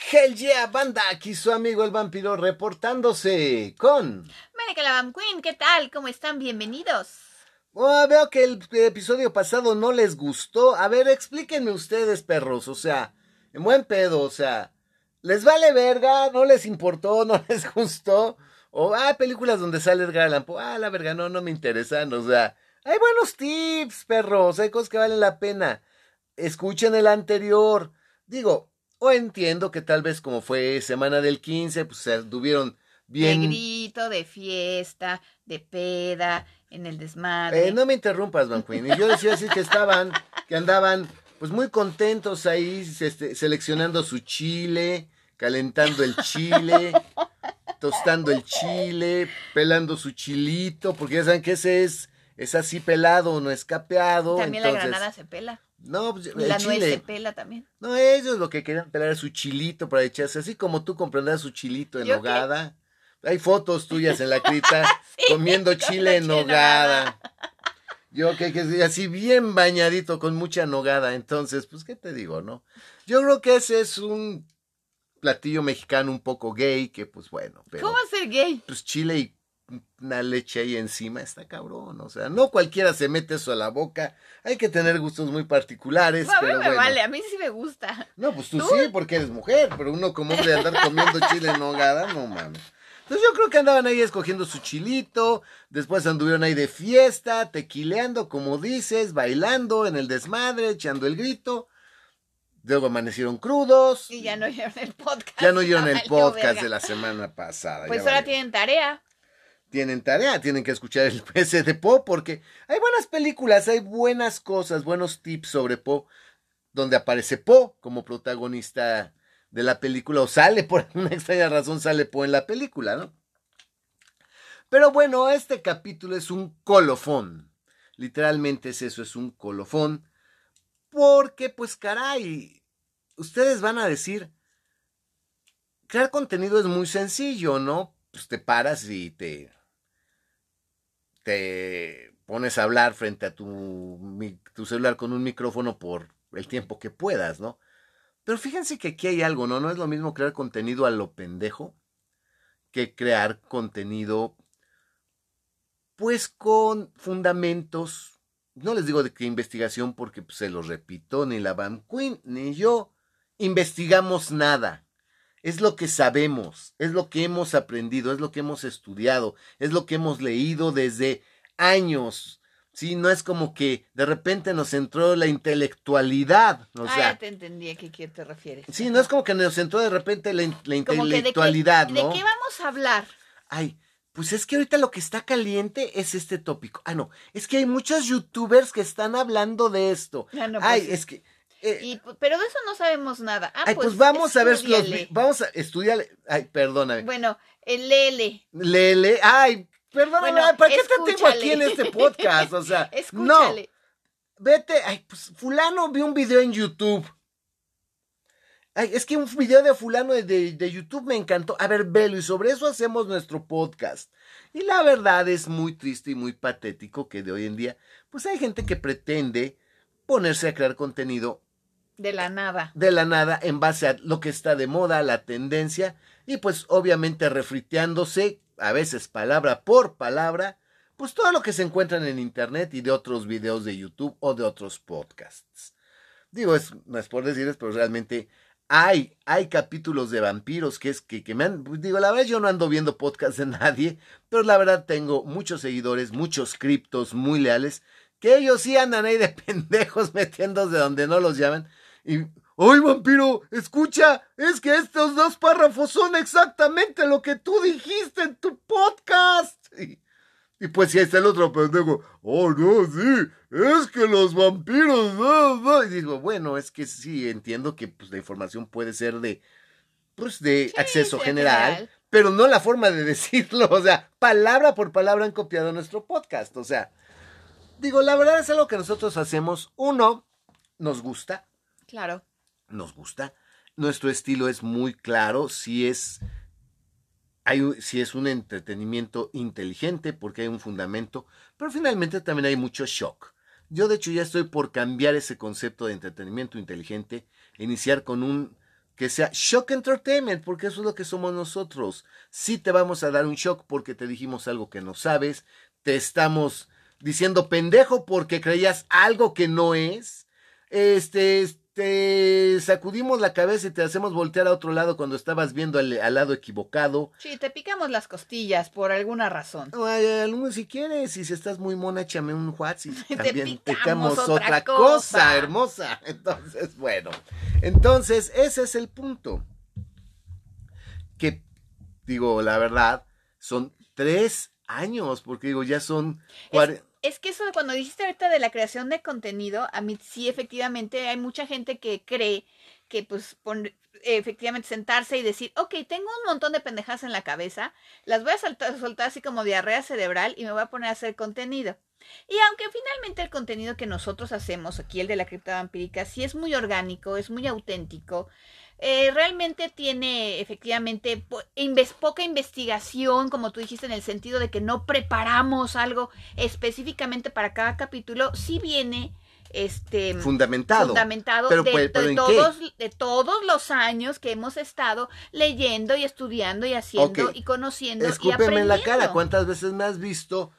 Hell yeah, banda, aquí su amigo el vampiro reportándose con... Mónica la Vam Queen, ¿qué tal? ¿Cómo están? Bienvenidos. Oh, veo que el episodio pasado no les gustó. A ver, explíquenme ustedes, perros, o sea, en buen pedo, o sea, ¿les vale verga? ¿No les importó? ¿No les gustó? O, ah, películas donde sale Edgar Allan Poe, ah, la verga, no, no me interesan, o sea, hay buenos tips, perros, hay cosas que valen la pena. Escuchen el anterior. Digo, o entiendo que tal vez como fue semana del 15, pues se tuvieron bien... De grito, de fiesta, de peda, en el desmadre. Eh, no me interrumpas, Van Queen. Y yo decía así que estaban, que andaban pues muy contentos ahí este, seleccionando su chile, calentando el chile, tostando el chile, pelando su chilito, porque ya saben que ese es, es así pelado, no es capeado. También la granada se pela. No, pues, el la nuez chile. se pela también. No, ellos lo que querían pelar es su chilito para echarse, así como tú comprenderás su chilito en nogada. Hay fotos tuyas en la crita Sí, comiendo chile en chile en nogada. Yo que, que así bien bañadito con mucha nogada. Entonces, pues, ¿qué te digo, no? Yo creo que ese es un platillo mexicano un poco gay, que pues bueno, pero ¿Cómo va a ser gay? pues chile y una leche ahí encima está cabrón. O sea, no cualquiera se mete eso a la boca. Hay que tener gustos muy particulares, a mí pero me bueno. vale, a mí sí me gusta. No, pues tú ¿Tú? sí, porque eres mujer, pero uno como hombre andar comiendo chile en nogada, no mames. Entonces yo creo que andaban ahí escogiendo su chilito, después anduvieron ahí de fiesta, tequileando, como dices, bailando en el desmadre, echando el grito. Luego amanecieron crudos. Y ya no oyeron el podcast. Ya no oyeron el valió podcast de la semana pasada. Pues ahora valió. tienen tarea. Tienen tarea, tienen que escuchar el PS de Poe porque hay buenas películas, hay buenas cosas, buenos tips sobre Poe, donde aparece Poe como protagonista de la película, o sale por una extraña razón, sale Poe en la película, ¿no? Pero bueno, este capítulo es un colofón. Literalmente es eso, es un colofón. Porque, pues caray, ustedes van a decir, crear contenido es muy sencillo, ¿no? Pues te paras y te, te pones a hablar frente a tu, celular con un micrófono por el tiempo que puedas, ¿no? Pero fíjense que aquí hay algo, ¿no? No es lo mismo crear contenido a lo pendejo que crear contenido, pues con fundamentos. No les digo de qué investigación porque pues, se los repito, ni la Van Queen ni yo investigamos nada. Es lo que sabemos, es lo que hemos aprendido, es lo que hemos estudiado, es lo que hemos leído desde años. Sí, no es como que de repente nos entró la intelectualidad, o ah, sea, ya te entendí a qué, qué te refieres. sí, no es como que nos entró de repente la, in- la Como que de qué- intelectualidad, ¿no? ¿De qué vamos a hablar? Ay, pues es que ahorita lo que está caliente es este tópico. Ah, no, es que hay muchos youtubers que están hablando de esto. Ah, no, pues Ay, sí. es que... eh, Y, pero de eso no sabemos nada. Ah, ay, pues, vamos a ver los... Vamos a estudiar... Ay, perdóname. Bueno, el Lele. Lele, ay, perdóname, Bueno, ay, ¿para qué te tengo aquí en este podcast? O sea, Escúchale. no, vete, ay, pues fulano vi un video en YouTube. Ay, es que un video de fulano de, de, de YouTube me encantó. A ver, velo, y sobre eso hacemos nuestro podcast. Y la verdad es muy triste y muy patético que de hoy en día, pues hay gente que pretende ponerse a crear contenido De la nada. de la nada en base a lo que está de moda, la tendencia, y pues obviamente refriteándose, a veces palabra por palabra, pues todo lo que se encuentran en internet y de otros videos de YouTube o de otros podcasts. Digo, es, no es por decirles, pero realmente hay, hay capítulos de vampiros que es que, que me han, pues, digo, la verdad yo no ando viendo podcasts de nadie, pero la verdad tengo muchos seguidores, muchos criptos muy leales, que ellos sí andan ahí de pendejos metiéndose donde no los llaman. Y, ¡ay, vampiro! Escucha, es que estos dos párrafos son exactamente lo que tú dijiste en tu podcast. Y, y pues si ahí está el otro pendejo, ¡oh, no, sí! Es que los vampiros, no, no". Y digo, bueno, es que sí, entiendo que pues, la información puede ser de, pues, de acceso general, general. pero no la forma de decirlo. O sea, palabra por palabra han copiado nuestro podcast. O sea, digo, la verdad es algo que nosotros hacemos. Uno, nos gusta Claro. nos gusta. Nuestro estilo es muy claro, si es, hay, si es un entretenimiento inteligente, porque hay un fundamento, pero finalmente también hay mucho shock. Yo de hecho ya estoy por cambiar ese concepto de entretenimiento inteligente, iniciar con un que sea shock entertainment, porque eso es lo que somos nosotros. Sí te vamos a dar un shock porque te dijimos algo que no sabes, te estamos diciendo pendejo porque creías algo que no es. Este, te sacudimos la cabeza y te hacemos voltear a otro lado cuando estabas viendo al, lado equivocado. Sí, te picamos las costillas por alguna razón. No, si quieres, si estás muy mona, échame un y también te picamos otra, cosa. hermosa. Entonces, bueno, entonces ese es el punto. Que, digo, la verdad, son tres años, porque digo, ya son es que eso cuando dijiste ahorita de la creación de contenido, a mí sí efectivamente hay mucha gente que cree que pues efectivamente sentarse y decir, ok, tengo un montón de pendejadas en la cabeza, las voy a soltar, soltar así como diarrea cerebral y me voy a poner a hacer contenido. Y aunque finalmente el contenido que nosotros hacemos aquí, el de la cripta vampírica, sí es muy orgánico, es muy auténtico, eh, realmente tiene efectivamente poca investigación, como tú dijiste, en el sentido de que no preparamos algo específicamente para cada capítulo, sí viene este fundamentado, fundamentado de, todos, de todos los años que hemos estado leyendo y estudiando y haciendo y conociendo y aprendiendo. en la cara, ¿cuántas veces me has visto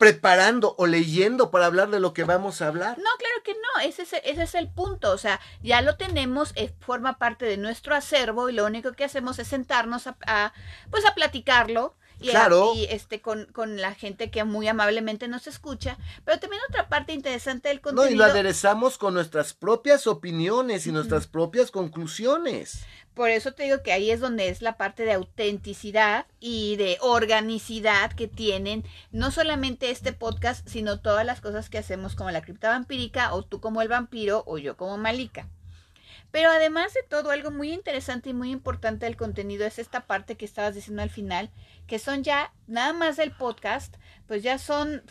preparando o leyendo para hablar de lo que vamos a hablar. No, claro que no, ese es, ese es el punto, o sea, ya lo tenemos, eh, forma parte de nuestro acervo y lo único que hacemos es sentarnos a, pues a platicarlo y, claro. y este con, con, la gente que muy amablemente nos escucha, pero también otra parte interesante del contenido. No, y lo aderezamos con nuestras propias opiniones y nuestras propias conclusiones. Por eso te digo que ahí es donde es la parte de autenticidad y de organicidad que tienen no solamente este podcast, sino todas las cosas que hacemos como la cripta vampírica o tú como el vampiro o yo como Malika. Pero además de todo, algo muy interesante y muy importante del contenido es esta parte que estabas diciendo al final, que son ya, nada más del podcast, pues ya son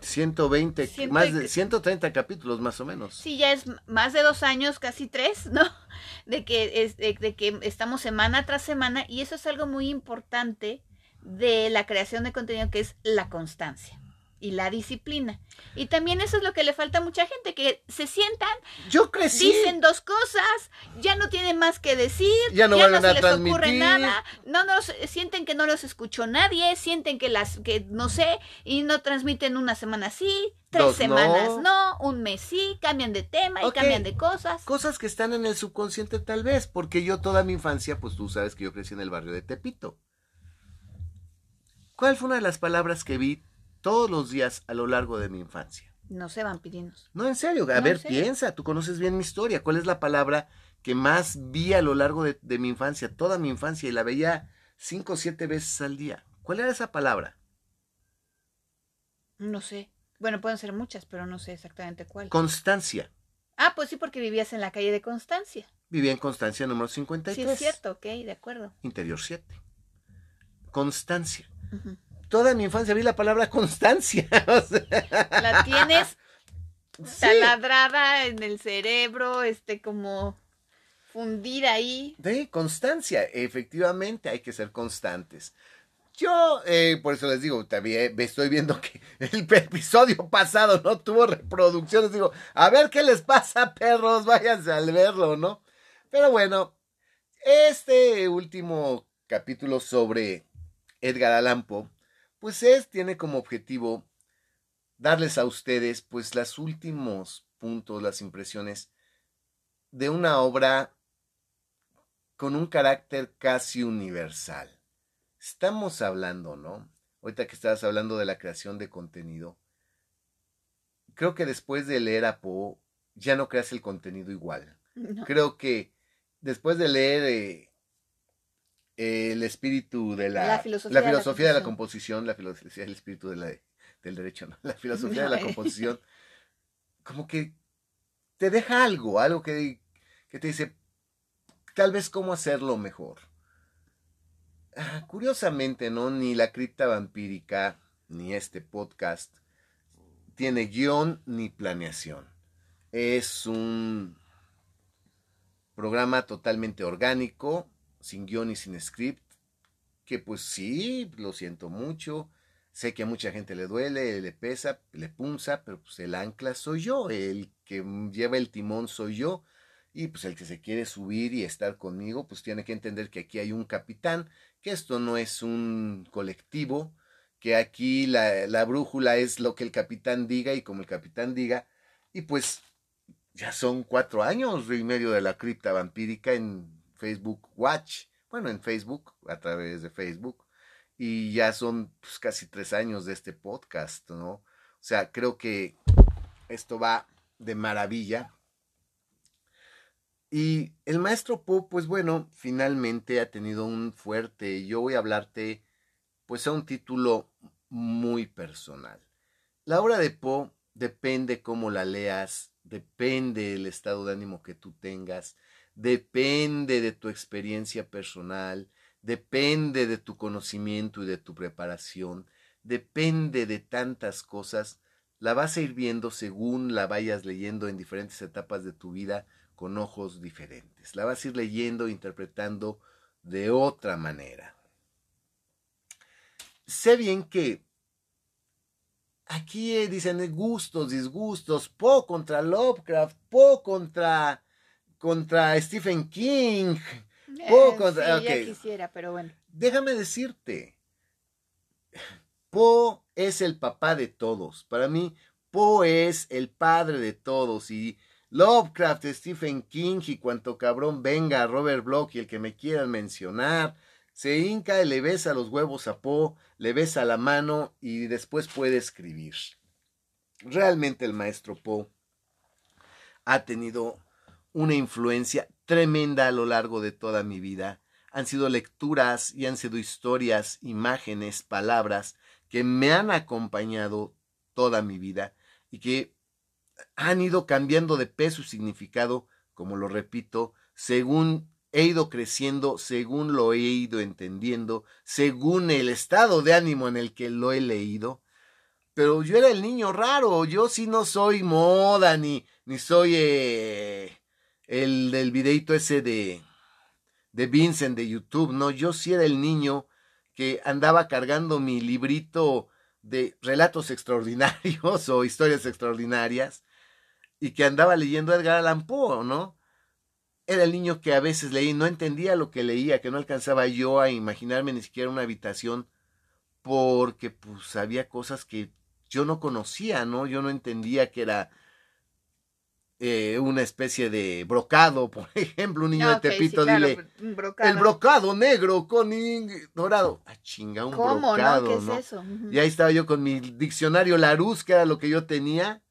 120, más de 130 capítulos más o menos. Sí, ya es más de dos años, casi tres, ¿no? De que, es, de, que estamos semana tras semana y eso es algo muy importante de la creación de contenido que es la constancia y la disciplina. Y también eso es lo que le falta a mucha gente, que se sientan, yo crecí, dicen dos cosas, ya no tienen más que decir, ya no, se les ocurre nada, no nos sienten que no los escuchó nadie, sienten que las que no sé y no transmiten una semana sí, tres semanas no. un mes sí, cambian de tema y cambian de cosas. Cosas que están en el subconsciente tal vez, porque yo toda mi infancia, pues tú sabes que yo crecí en el barrio de Tepito. ¿Cuál fue una de las palabras que vi todos los días a lo largo de mi infancia. No sé, vampirinos. No, en serio. A ver, piensa, tú conoces bien mi historia. ¿Cuál es la palabra que más vi a lo largo de, mi infancia, toda mi infancia, y la veía cinco o siete veces al día? ¿Cuál era esa palabra? No sé. Bueno, pueden ser muchas, pero no sé exactamente cuál. Constancia. Ah, pues sí, porque vivías en la calle de Constancia. Vivía en Constancia número 53. Sí, es cierto, ok, de acuerdo. Interior 7. Constancia toda mi infancia vi la palabra constancia. La tienes taladrada en el cerebro, este como fundida ahí. De constancia, efectivamente hay que ser constantes. Yo, eh, por eso les digo, también estoy viendo que el episodio pasado no tuvo reproducciones. Digo, a ver qué les pasa, perros, váyanse al verlo, ¿no? Pero bueno, este último capítulo sobre Edgar Allan Poe pues es, tiene como objetivo darles a ustedes pues los últimos puntos, las impresiones de una obra con un carácter casi universal. Estamos hablando, ¿no? Ahorita que estabas hablando de la creación de contenido, creo que después de leer a Poe ya no creas el contenido igual. Creo que después de leer eh, el espíritu de la, filosofía, de, la composición, la filosofía del espíritu de la, del derecho, ¿no? la filosofía de la composición, como que te deja algo, algo que, que te dice tal vez cómo hacerlo mejor. Ah, curiosamente, ¿no? Ni la cripta vampírica, ni este podcast tiene guion ni planeación. Es un programa totalmente orgánico, sin guion y sin script, que pues sí, lo siento mucho, sé que a mucha gente le duele, le pesa, le punza, pero pues el ancla soy yo, el que lleva el timón soy yo, Y pues el que se quiere subir y estar conmigo, pues tiene que entender que aquí hay un capitán, que esto no es un colectivo, que aquí la, la brújula es lo que el capitán diga y como el capitán diga. Y pues ya son cuatro años y medio de la cripta vampírica en Facebook Watch, bueno, en Facebook, a través de Facebook, y ya son pues, casi tres años de este podcast, ¿no? O sea, creo que esto va de maravilla. Y el maestro Poe, pues bueno, finalmente ha tenido un fuerte, yo voy a hablarte, pues a un título muy personal. La obra de Poe depende cómo la leas, depende el estado de ánimo que tú tengas, depende de tu experiencia personal, depende de tu conocimiento y de tu preparación, depende de tantas cosas, la vas a ir viendo según la vayas leyendo en diferentes etapas de tu vida con ojos diferentes. La vas a ir leyendo, interpretando de otra manera. Sé bien que aquí eh, dicen gustos, disgustos, Po contra Lovecraft, Po contra, contra Stephen King, Eh, contra... sí, ya ok. quisiera, pero bueno. Déjame decirte, Po es el papá de todos. Para mí, Po es el padre de todos. Y Lovecraft, Stephen King y cuanto cabrón venga, Robert Bloch y el que me quieran mencionar, se hinca y le besa los huevos a Po, le besa la mano y después puede escribir. Realmente el maestro Po ha tenido una influencia tremenda a lo largo de toda mi vida. Han sido lecturas y han sido historias, imágenes, palabras que me han acompañado toda mi vida y que han ido cambiando de peso y significado, como lo repito, según he ido creciendo, según lo he ido entendiendo, según el estado de ánimo en el que lo he leído. Pero yo era el niño raro, yo sí no soy moda, ni, ni soy eh, el del videito ese de, de Vincent de YouTube, no, yo sí era el niño que andaba cargando mi librito de relatos extraordinarios o historias extraordinarias y que andaba leyendo Edgar Allan Poe, ¿no? Era el niño que a veces leí, no entendía lo que leía, que no alcanzaba yo a imaginarme ni siquiera una habitación porque pues había cosas que yo no conocía, ¿no? Yo no entendía que era eh, una especie de brocado, por ejemplo, un niño Ah, de sí, Tepito, claro, dile, brocado. el brocado negro con ing- dorado. Ah, chinga, un ¿Cómo, brocado, no? ¿Qué ¿no? es eso? Y ahí estaba yo con mi diccionario Larousse, que era lo que yo tenía,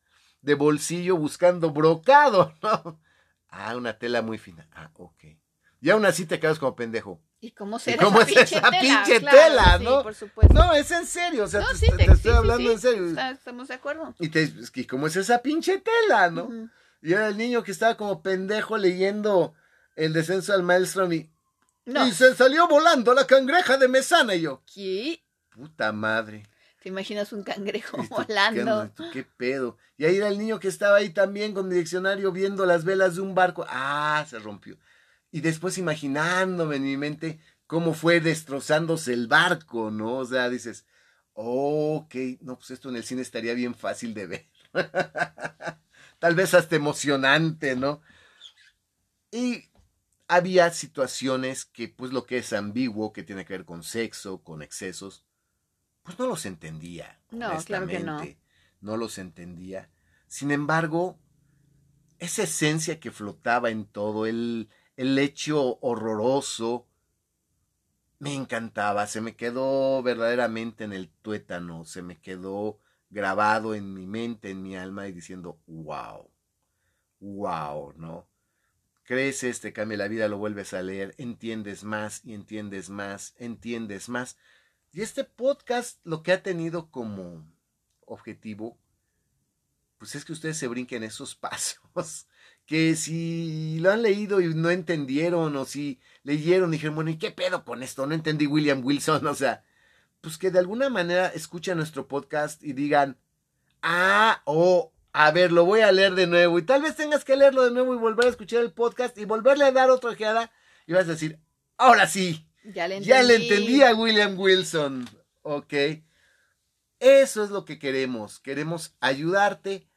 de bolsillo buscando brocado, ¿no? Ah, una tela muy fina. Ah, ok. Y aún así te quedas como pendejo. ¿Y cómo será cómo esa es pinche esa tela? pinche Claro, tela, sí, no? por supuesto. No, es en serio, o sea, No, te, sí, te- estoy sí, hablando en serio. está- estamos de acuerdo. Y te, que, ¿cómo es esa pinche tela, no? Y era el niño que estaba como pendejo leyendo el descenso al maelstrom y, No. y se salió volando la cangreja de Mesana y yo, ¿Qué? puta madre. ¿Te imaginas un cangrejo ¿Y tú volando? ¿Qué, qué pedo? Y ahí era el niño que estaba ahí también con mi diccionario viendo las velas de un barco. Ah, se rompió. Y después imaginándome en mi mente cómo fue destrozándose el barco, ¿no? O sea, dices, ok, no, pues esto en el cine estaría bien fácil de ver. Tal vez hasta emocionante, ¿no? Y había situaciones que, pues lo que es ambiguo, que tiene que ver con sexo, con excesos, pues no los entendía. No, claro que no. No los entendía. Sin embargo, esa esencia que flotaba en todo, el, el hecho horroroso, me encantaba, se me quedó verdaderamente en el tuétano, se me quedó grabado en mi mente, en mi alma y diciendo, wow, wow, ¿no? Creces, te cambia la vida, lo vuelves a leer, entiendes más y entiendes más, entiendes más. Y este podcast lo que ha tenido como objetivo, pues es que ustedes se brinquen esos pasos. Que si lo han leído y no entendieron, o si leyeron y dijeron, bueno, ¿y qué pedo con esto? No entendí William Wilson, o sea, pues que de alguna manera escuchen nuestro podcast y digan, ah, o a ver, lo voy a leer de nuevo. Y tal vez tengas que leerlo de nuevo y volver a escuchar el podcast y volverle a dar otra ojeada y vas a decir, ahora sí, Ya le entendí. ya le entendí a William Wilson. Ok. Eso es lo que queremos. Queremos ayudarte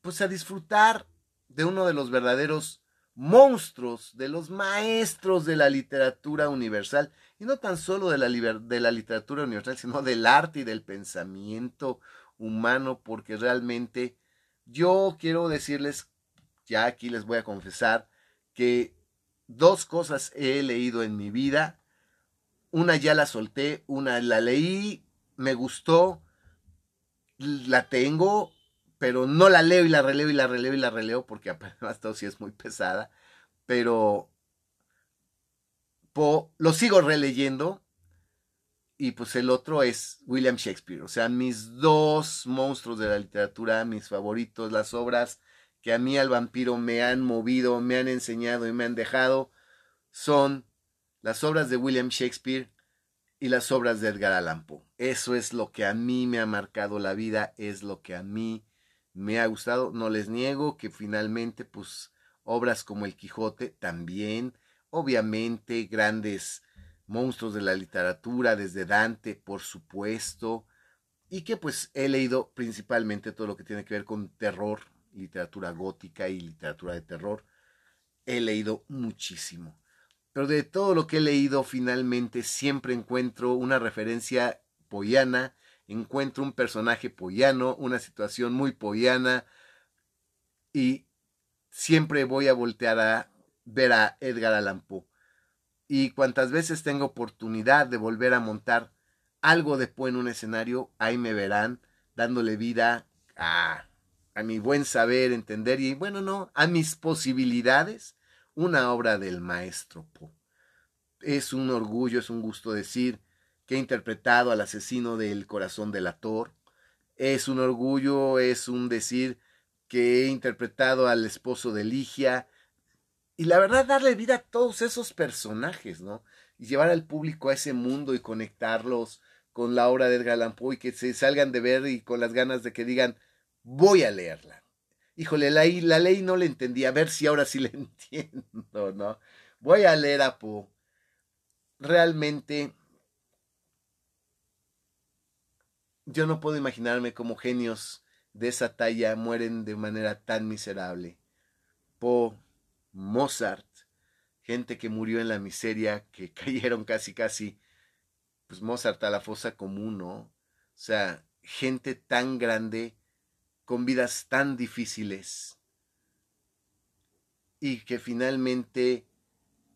pues a disfrutar de uno de los verdaderos monstruos, de los maestros de la literatura universal, y no tan solo de la, de la literatura universal, sino del arte y del pensamiento humano, porque realmente yo quiero decirles, ya aquí les voy a confesar, que dos cosas he leído en mi vida. Una ya la solté, una la leí, me gustó, la tengo, pero no la leo y la releo y la releo y la releo porque además todo sí es muy pesada, pero lo sigo releyendo y pues el otro es William Shakespeare, o sea, mis dos monstruos de la literatura, mis favoritos, las obras que a mí al vampiro me han movido, me han enseñado y me han dejado, son las obras de William Shakespeare y las obras de Edgar Allan Poe. Eso es lo que a mí me ha marcado la vida, es lo que a mí me ha gustado. No les niego que finalmente, pues, obras como El Quijote también, obviamente, grandes monstruos de la literatura, desde Dante, por supuesto, y que pues he leído principalmente todo lo que tiene que ver con terror, literatura gótica y literatura de terror. He leído muchísimo pero de todo lo que he leído finalmente siempre encuentro una referencia pollana, encuentro un personaje pollano, una situación muy pollana y siempre voy a voltear a ver a Edgar Allan Poe. Y cuantas veces tengo oportunidad de volver a montar algo de Poe en un escenario, ahí me verán dándole vida a, a mi buen saber, entender y bueno, no, a mis posibilidades una obra del maestro Poe. Es un orgullo, es un gusto decir que he interpretado al asesino del corazón del ator. Es un orgullo, es un decir que he interpretado al esposo de Ligia. Y la verdad, darle vida a todos esos personajes, ¿no? Y llevar al público a ese mundo y conectarlos con la obra de Edgar Allan Poe y que se salgan de ver y con las ganas de que digan, voy a leerla híjole, la, la ley no le entendí, a ver si ahora sí le entiendo, ¿no? Voy a leer a Poe. Realmente, yo no puedo imaginarme cómo genios de esa talla mueren de manera tan miserable. Poe, Mozart, gente que murió en la miseria, que cayeron casi, casi, pues Mozart a la fosa común, ¿no? O sea, gente tan grande con vidas tan difíciles y que finalmente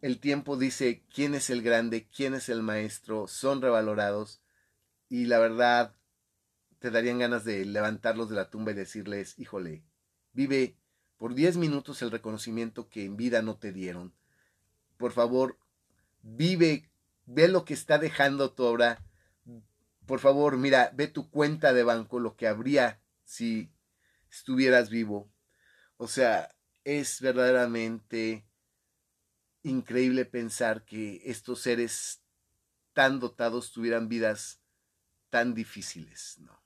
el tiempo dice quién es el grande, quién es el maestro, son revalorados y la verdad te darían ganas de levantarlos de la tumba y decirles, híjole, vive por diez minutos el reconocimiento que en vida no te dieron. Por favor, vive, ve lo que está dejando tu obra. Por favor, mira, ve tu cuenta de banco, lo que habría si estuvieras vivo. O sea, es verdaderamente increíble pensar que estos seres tan dotados tuvieran vidas tan difíciles, ¿no?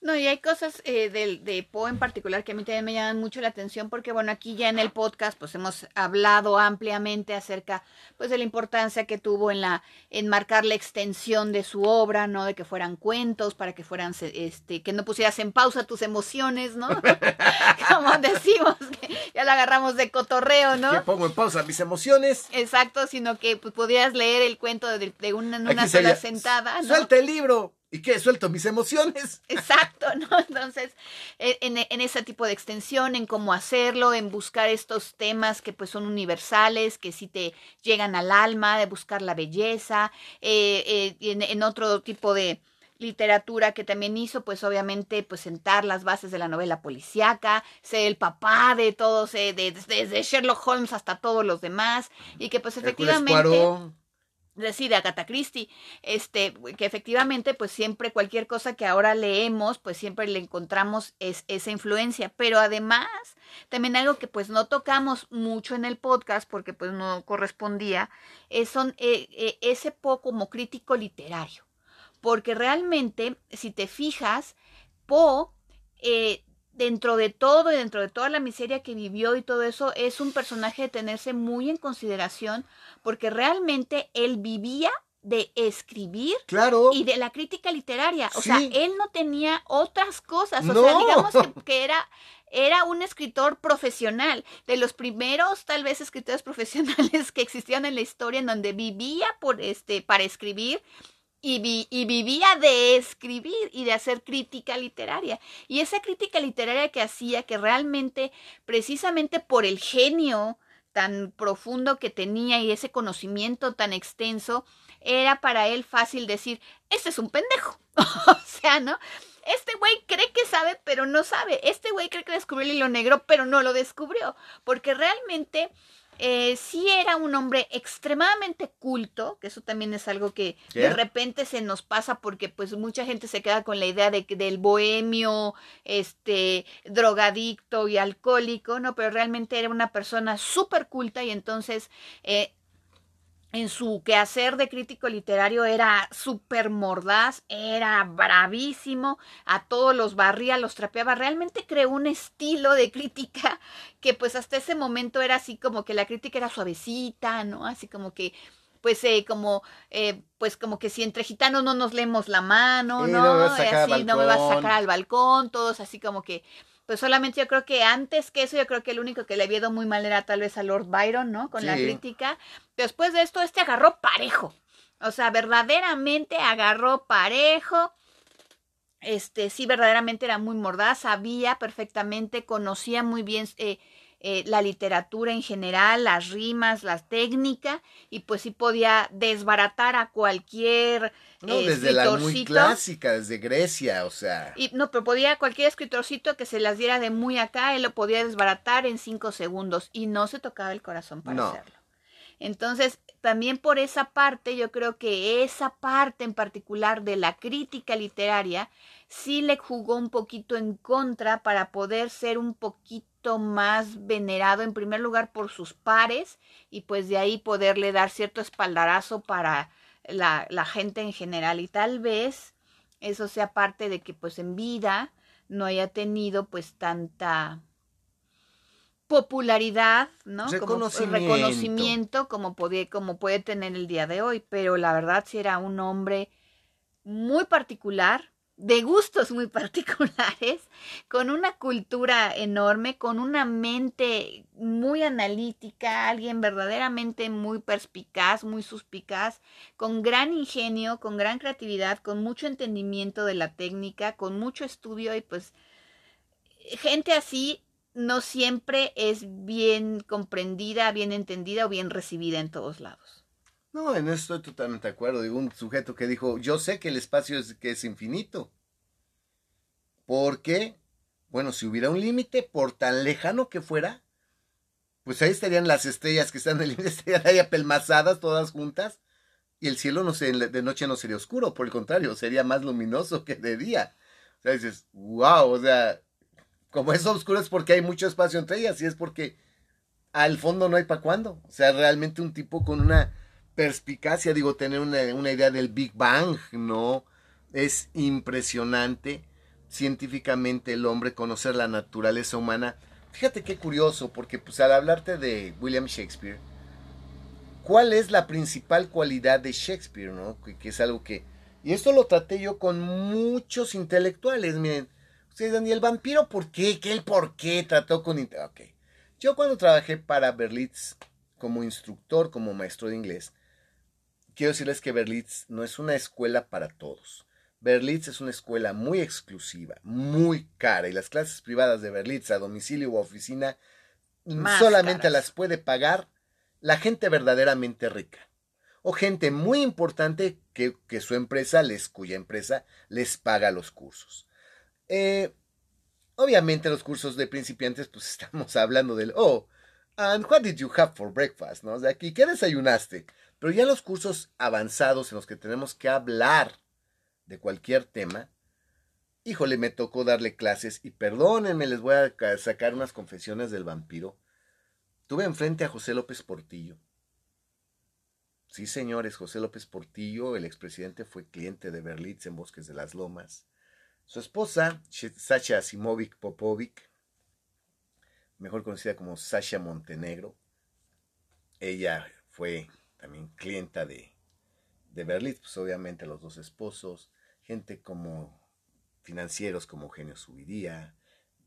No, y hay cosas eh, de, de Poe en particular que a mí también me llaman mucho la atención porque, bueno, aquí ya en el podcast pues hemos hablado ampliamente acerca pues de la importancia que tuvo en la en marcar la extensión de su obra, ¿no? De que fueran cuentos, para que fueran, este, que no pusieras en pausa tus emociones, ¿no? Como decimos, que ya la agarramos de cotorreo, ¿no? Que pongo en pausa mis emociones. Exacto, sino que pues, podías leer el cuento de, de una, en una sola sentada, ¿no? Suelta el libro. ¿Y qué? Suelto mis emociones. Exacto, ¿no? Entonces, en, en, ese tipo de extensión, en cómo hacerlo, en buscar estos temas que pues son universales, que sí te llegan al alma, de buscar la belleza, eh, eh, en, en, otro tipo de literatura que también hizo, pues obviamente, pues sentar las bases de la novela policíaca, ser el papá de todos, eh, desde Sherlock Holmes hasta todos los demás, y que pues efectivamente decide Agatha Christie, este, que efectivamente, pues siempre cualquier cosa que ahora leemos, pues siempre le encontramos es, esa influencia, pero además, también algo que pues no tocamos mucho en el podcast, porque pues no correspondía, es son, eh, eh, ese poco como crítico literario, porque realmente, si te fijas, Poe eh, dentro de todo y dentro de toda la miseria que vivió y todo eso, es un personaje de tenerse muy en consideración porque realmente él vivía de escribir claro. y de la crítica literaria. O sea, él no tenía otras cosas. O sea, digamos que, era era un escritor profesional, de los primeros tal vez escritores profesionales que existían en la historia en donde vivía por este para escribir y, y, vivía de escribir y de hacer crítica literaria. Y esa crítica literaria que hacía, que realmente, precisamente por el genio tan profundo que tenía y ese conocimiento tan extenso, era para él fácil decir, este es un pendejo. o sea, ¿no? Este güey cree que sabe, pero no sabe. Este güey cree que descubrió el hilo negro, pero no lo descubrió. Porque realmente eh, sí era un hombre extremadamente culto, que eso también es algo que de repente se nos pasa porque pues mucha gente se queda con la idea de del bohemio, este, drogadicto y alcohólico, ¿no? Pero realmente era una persona súper culta y entonces eh, en su quehacer de crítico literario era súper mordaz, era bravísimo, a todos los barría, los trapeaba, realmente creó un estilo de crítica que pues hasta ese momento era así como que la crítica era suavecita, ¿no? Así como que pues eh, como eh, pues como que si entre gitanos no nos leemos la mano, ¿no? no así no me vas a sacar al balcón, todos así como que pues solamente yo creo que antes que eso, yo creo que el único que le había ido muy mal era tal vez a Lord Byron, ¿no? Con la crítica. Después de esto, este agarró parejo. O sea, verdaderamente agarró parejo. Este, sí, verdaderamente era muy mordaz, sabía perfectamente, conocía muy bien eh, eh, la literatura en general, las rimas, la técnica, y pues sí podía desbaratar a cualquier no, eh, desde la muy clásica, desde Grecia, o sea. Y, no, pero podía cualquier escritorcito que se las diera de muy acá, él lo podía desbaratar en cinco segundos y no se tocaba el corazón para hacerlo. Entonces, también por esa parte, yo creo que esa parte en particular de la crítica literaria sí le jugó un poquito en contra para poder ser un poquito más venerado en primer lugar por sus pares y pues de ahí poderle dar cierto espaldarazo para la, la gente en general y tal vez eso sea parte de que pues en vida no haya tenido pues tanta popularidad, ¿no? Reconocimiento. Como reconocimiento como puede, como puede tener el día de hoy, pero la verdad si era un hombre muy particular, de gustos muy particulares, con una cultura enorme, con una mente muy analítica, alguien verdaderamente muy perspicaz, muy suspicaz, con gran ingenio, con gran creatividad, con mucho entendimiento de la técnica, con mucho estudio y pues gente así no siempre es bien comprendida, bien entendida o bien recibida en todos lados. No, en eso estoy totalmente de acuerdo. Digo, un sujeto que dijo, yo sé que el espacio es, que es infinito. Porque, bueno, si hubiera un límite, por tan lejano que fuera, pues ahí estarían las estrellas que están en el límite, estarían ahí apelmazadas todas juntas, y el cielo no se, de noche no sería oscuro, por el contrario, sería más luminoso que de día. O sea, dices, wow, o sea, como es oscuro es porque hay mucho espacio entre ellas, y es porque al fondo no hay para cuándo. O sea, realmente un tipo con una perspicacia, digo, tener una, idea del Big Bang, ¿no? Es impresionante científicamente el hombre, conocer la naturaleza humana. Fíjate qué curioso, porque pues al hablarte de William Shakespeare, ¿cuál es la principal cualidad de Shakespeare, no? Que, es algo que... Y esto lo traté yo con muchos intelectuales, miren. Ustedes dan, ¿y el vampiro por qué? ¿Qué el por qué trató con... Ok. Yo cuando trabajé para Berlitz como instructor, como maestro de inglés, quiero decirles que Berlitz no es una escuela para todos. Berlitz es una escuela muy exclusiva, muy cara, y las clases privadas de Berlitz a domicilio u oficina solamente las puede pagar la gente verdaderamente rica. O gente muy importante que, su empresa les, cuya empresa les paga los cursos. Eh, obviamente los cursos de principiantes, pues estamos hablando del, oh, and what did you have for breakfast? ¿No? O sea, aquí, ¿qué desayunaste? Pero ya los cursos avanzados en los que tenemos que hablar de cualquier tema, híjole, me tocó darle clases y perdónenme, les voy a sacar unas confesiones del vampiro. Tuve enfrente a José López Portillo. Sí, señores, José López Portillo, el expresidente, fue cliente de Berlitz en Bosques de las Lomas. Su esposa, Sasha Simovic Popovic, mejor conocida como Sasha Montenegro, ella fue también clienta de, de Berlitz, pues obviamente los dos esposos gente como financieros como Eugenio Subiría,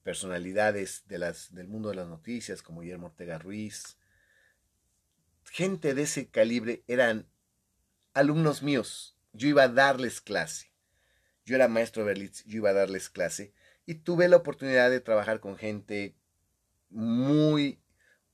personalidades de las, del mundo de las noticias como Guillermo Ortega Ruiz. Gente de ese calibre eran alumnos míos. Yo iba a darles clase. Yo era maestro de Berlitz, yo iba a darles clase y tuve la oportunidad de trabajar con gente muy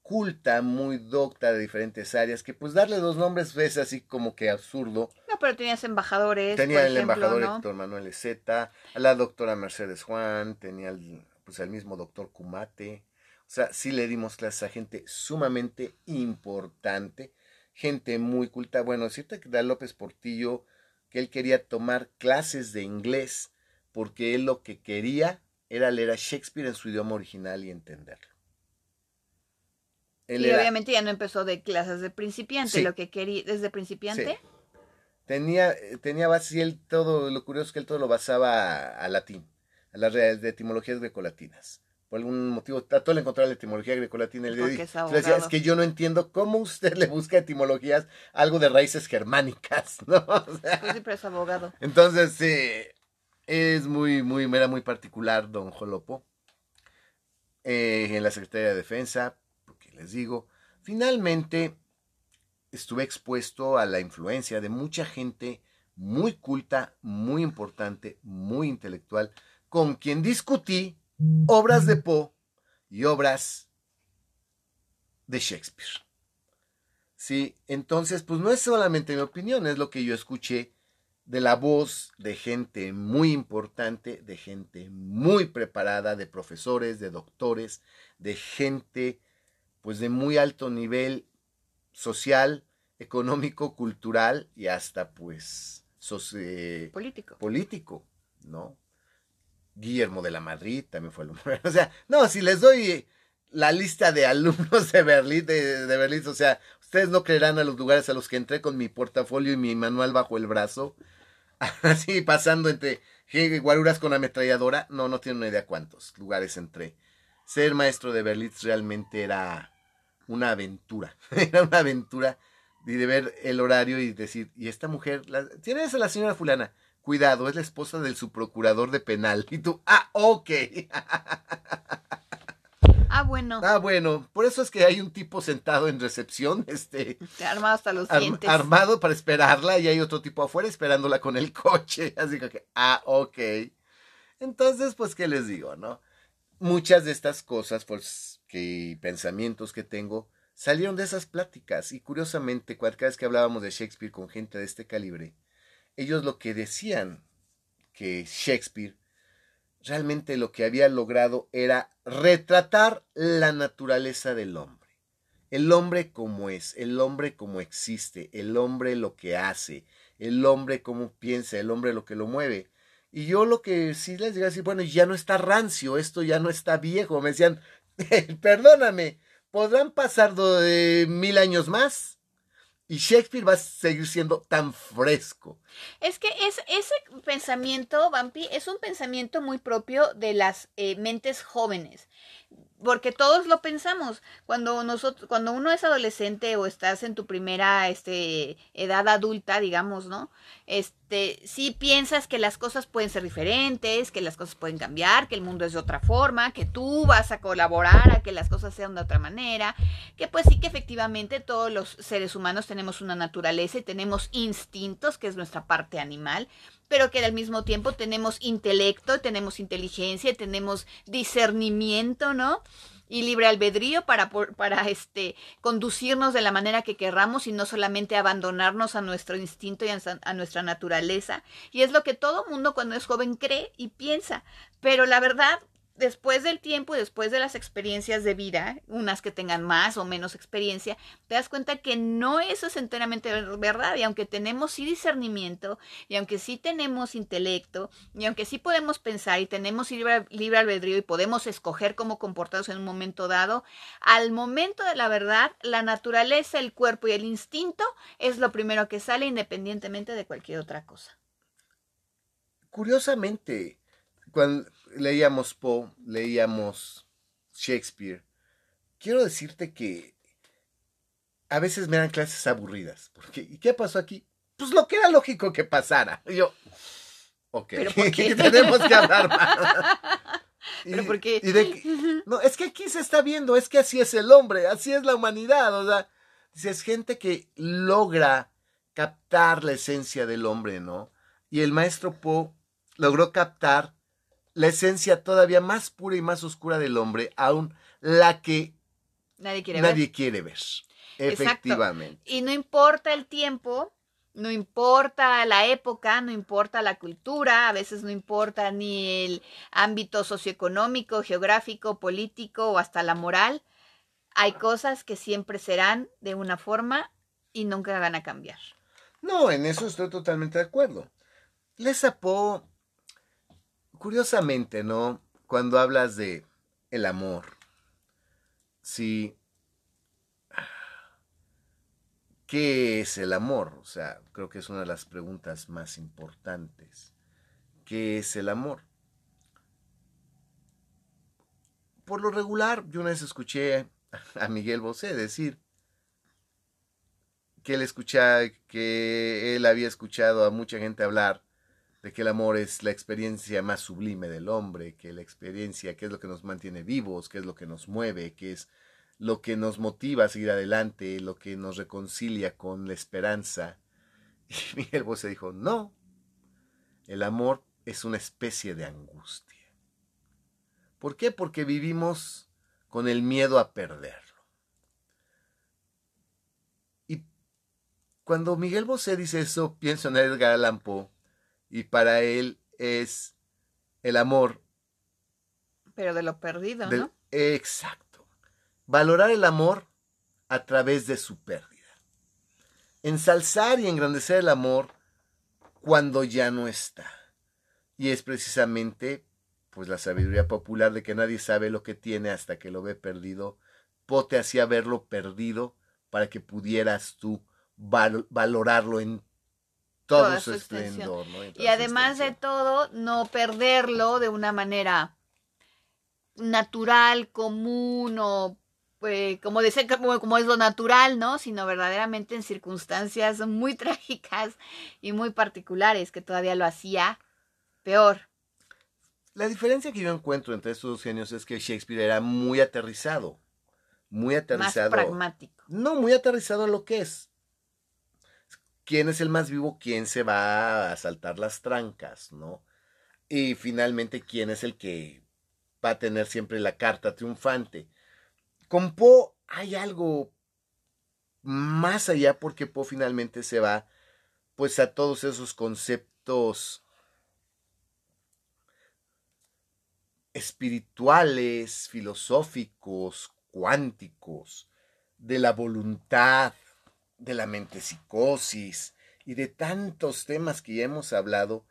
culta, muy docta de diferentes áreas, que pues darle dos nombres es así como que absurdo. No, pero tenías embajadores. Tenía el embajador Héctor Manuel Ezeta, a la doctora Mercedes Juan, tenía el, pues el mismo doctor Kumate. O sea, sí le dimos clases a gente sumamente importante, gente muy culta. Bueno, cierto que da López Portillo que él quería tomar clases de inglés porque él lo que quería era leer a Shakespeare en su idioma original y entenderlo. Y obviamente ya no empezó de clases de principiante, lo que quería desde principiante. Tenía, tenía base y él todo, lo curioso es que él todo lo basaba a, latín, a las de etimologías grecolatinas por algún motivo trató de encontrar la etimología grecolatina y le, dije, decía, es que yo no entiendo cómo usted le busca etimologías algo de raíces germánicas, ¿no? O sea, pues siempre es abogado. Entonces, sí, es muy, muy, era muy particular don Jolopo eh, en la Secretaría de Defensa, les digo, finalmente estuve expuesto a la influencia de mucha gente muy culta, muy importante, muy intelectual, con quien discutí obras de Poe y obras de Shakespeare. Sí, entonces, pues no es solamente mi opinión, es lo que yo escuché de la voz de gente muy importante, de gente muy preparada, de profesores, de doctores, de gente pues de muy alto nivel social, económico, cultural y hasta pues político. político, ¿no? Guillermo de la Madrid también fue alumno. O sea, no, si les doy la lista de alumnos de Berlín, de, Berlín, o sea, ustedes no creerán a los lugares a los que entré con mi portafolio y mi manual bajo el brazo, así pasando entre guaruras con ametralladora, no, no tienen una idea cuántos lugares entré. Ser maestro de Berlín realmente era una aventura, era una aventura y de ver el horario y decir, y esta mujer, la, ¿tienes a la señora fulana? Cuidado, es la esposa del subprocurador de penal. Y tú, ah, ok. Ah, bueno. Ah, bueno. Por eso es que hay un tipo sentado en recepción, este. Armado hasta los dientes. Armado para esperarla y hay otro tipo afuera esperándola con el coche. Así que, ah, ok. Entonces, pues, ¿qué les digo, no? Muchas de estas cosas, pues, que pensamientos que tengo, salieron de esas pláticas. Y curiosamente, cada vez que hablábamos de Shakespeare con gente de este calibre, ellos lo que decían que Shakespeare realmente lo que había logrado era retratar la naturaleza del hombre. El hombre como es, el hombre como existe, el hombre lo que hace, el hombre como piensa, el hombre lo que lo mueve. Y yo lo que sí les digo así, bueno, ya no está rancio, esto ya no está viejo. Me decían, perdóname, ¿podrán pasar de mil años más? Y Shakespeare va a seguir siendo tan fresco. Es que es, ese pensamiento, Vampi, es un pensamiento muy propio de las eh, mentes jóvenes porque todos lo pensamos. Cuando nosotros cuando uno es adolescente o estás en tu primera este edad adulta digamos no este sí piensas que las cosas pueden ser diferentes que las cosas pueden cambiar que el mundo es de otra forma que tú vas a colaborar a que las cosas sean de otra manera que pues sí que efectivamente todos los seres humanos tenemos una naturaleza y tenemos instintos que es nuestra parte animal pero que al mismo tiempo tenemos intelecto, tenemos inteligencia, tenemos discernimiento, ¿no? y libre albedrío para, para este, conducirnos de la manera que querramos y no solamente abandonarnos a nuestro instinto y a, a, nuestra naturaleza. Y es lo que todo mundo cuando es joven cree y piensa. Pero la verdad después del tiempo y después de las experiencias de vida, unas que tengan más o menos experiencia, te das cuenta que no eso es enteramente verdad. Y aunque tenemos sí discernimiento, y aunque sí tenemos intelecto, y aunque sí podemos pensar y tenemos libre, libre albedrío y podemos escoger cómo comportarnos en un momento dado, al momento de la verdad, la naturaleza, el cuerpo y el instinto es lo primero que sale independientemente de cualquier otra cosa. Curiosamente, cuando leíamos Poe, leíamos Shakespeare, quiero decirte que a veces me dan clases aburridas. Porque, ¿Y qué pasó aquí? Pues lo que era lógico que pasara. yo, ok, ¿Pero qué? tenemos que hablar más. ¿Pero por qué? y de que- no, es que aquí se está viendo, es que así es el hombre, así es la humanidad, o sea, es gente que logra captar la esencia del hombre, ¿no? Y el maestro Poe logró captar la esencia todavía más pura y más oscura del hombre, aún la que Nadie quiere ver. nadie quiere ver. Efectivamente. Y no importa el tiempo, no importa la época, no importa la cultura, a veces no importa ni el ámbito socioeconómico, geográfico, político o hasta la moral. Hay cosas que siempre serán de una forma y nunca van a cambiar. No, en eso estoy totalmente de acuerdo. Lesa Poe, curiosamente, ¿no? Cuando hablas de el amor, sí. ¿Qué es el amor? O sea, creo que es una de las preguntas más importantes. ¿Qué es el amor? Por lo regular, yo una vez escuché a Miguel Bosé decir que él escuchaba, que él había escuchado a mucha gente hablar de que el amor es la experiencia más sublime del hombre, que la experiencia, que es lo que nos mantiene vivos, que es lo que nos mueve, que es lo que nos motiva a seguir adelante, lo que nos reconcilia con la esperanza. Y Miguel Bosé dijo, no, el amor es una especie de angustia. ¿Por qué? Porque vivimos con el miedo a perderlo. Y cuando Miguel Bosé dice eso, pienso en Edgar Allan Poe, y para él es el amor Pero de lo perdido, del- ¿no? Exacto. Valorar el amor a través de su pérdida. Ensalzar y engrandecer el amor cuando ya no está. Y es precisamente pues la sabiduría popular de que nadie sabe lo que tiene hasta que lo ve perdido. Pote hacía verlo perdido para que pudieras tú val- valorarlo en todo Toda su esplendor. ¿no? En Y además de todo, no perderlo de una manera natural, común o eh, como decir como, como es lo natural, ¿no? Sino verdaderamente en circunstancias muy trágicas y muy particulares que todavía lo hacía peor. La diferencia que yo encuentro entre estos dos genios es que Shakespeare era muy aterrizado. Muy Más aterrizado. pragmático. No, muy aterrizado a lo que es. ¿Quién es el más vivo? ¿Quién se va a saltar las trancas, no? Y finalmente, ¿quién es el que va a tener siempre la carta triunfante? Con Poe hay algo más allá porque Poe finalmente se va pues a todos esos conceptos espirituales, filosóficos, cuánticos, de la voluntad, de la mente psicosis y de tantos temas que ya hemos hablado,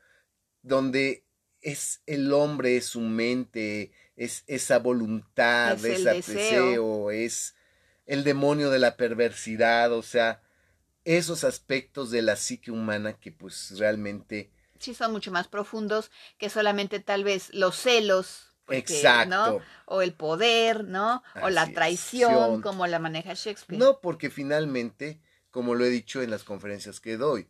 donde es el hombre, es su mente, es esa voluntad, Es el ese deseo. deseo, es el demonio de la perversidad, o sea, esos aspectos de la psique humana que pues realmente Sí, son mucho más profundos que solamente tal vez los celos. porque, Exacto. ¿no? O el poder, ¿no? O la es, traición, como la maneja Shakespeare. No, porque finalmente, como lo he dicho en las conferencias que doy,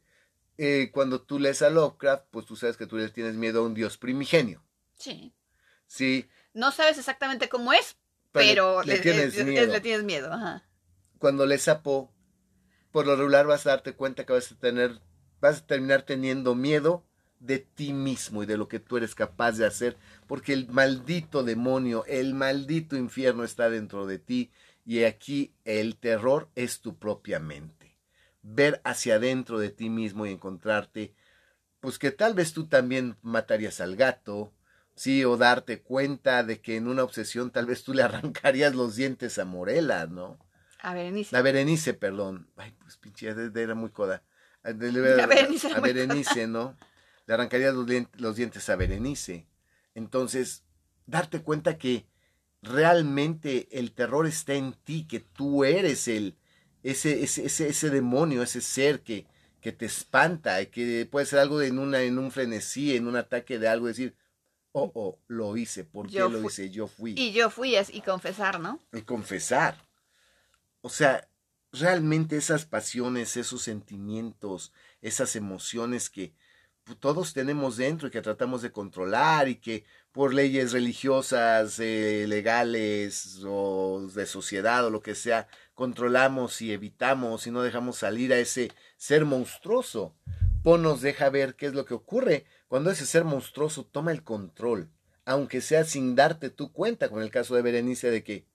eh, cuando tú lees a Lovecraft, pues tú sabes que tú le tienes miedo a un dios primigenio. Sí. Sí, No sabes exactamente cómo es, pero pero le, le tienes le- miedo. le tienes miedo. Ajá. Cuando lees a Poe, por lo regular vas a darte cuenta que vas a tener, vas a terminar teniendo miedo de ti mismo y de lo que tú eres capaz de hacer, porque el maldito demonio, el maldito infierno está dentro de ti y aquí el terror es tu propia mente. Ver hacia adentro de ti mismo y encontrarte, pues que tal vez tú también matarías al gato, sí, o darte cuenta de que en una obsesión tal vez tú le arrancarías los dientes a Morela, ¿no? A Berenice. La Berenice, perdón. Ay, pues pinche, era muy coda. A, de- de- La Berenice a Berenice, ¿no? Le arrancaría los, los dientes a Berenice. Entonces, darte cuenta que realmente el terror está en ti, que tú eres el, ese, ese, ese, ese demonio, ese ser que, que te espanta, que puede ser algo de en, una, en un frenesí, en un ataque de algo, decir, oh, oh, lo hice, ¿por qué lo hice? Yo fui Y yo fui y confesar, ¿no? y confesar. O sea, realmente esas pasiones, esos sentimientos, esas emociones que todos tenemos dentro y que tratamos de controlar y que por leyes religiosas, eh, legales o de sociedad o lo que sea, controlamos y evitamos y no dejamos salir a ese ser monstruoso. Po nos deja ver qué es lo que ocurre cuando ese ser monstruoso toma el control, aunque sea sin darte tu cuenta, con el caso de Berenice de que